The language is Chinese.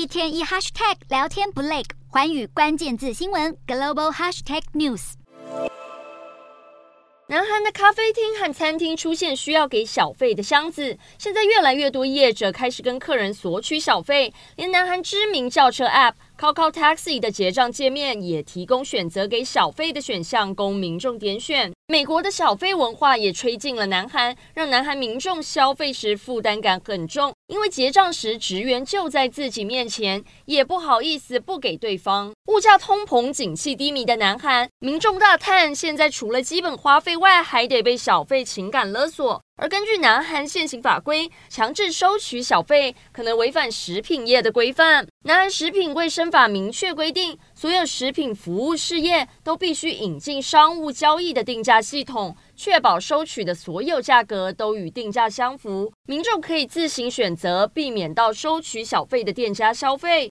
一天一 hashtag 聊天不累，环宇关键字新闻 global hashtag news。南韩的咖啡厅和餐厅出现需要给小费的箱子，现在越来越多业者开始跟客人索取小费，连南韩知名轿车 App。Kakao Taxi 的结账界面也提供选择给小费的选项供民众点选。美国的小费文化也吹进了南韩，让南韩民众消费时负担感很重，因为结账时职员就在自己面前，也不好意思不给对方。物价通膨、景气低迷的南韩民众大叹，现在除了基本花费外，还得被小费情感勒索。而根据南韩现行法规，强制收取小费可能违反食品业的规范。南韩食品卫生法明确规定，所有食品服务事业都必须引进商务交易的定价系统，确保收取的所有价格都与定价相符。民众可以自行选择避免到收取小费的店家消费。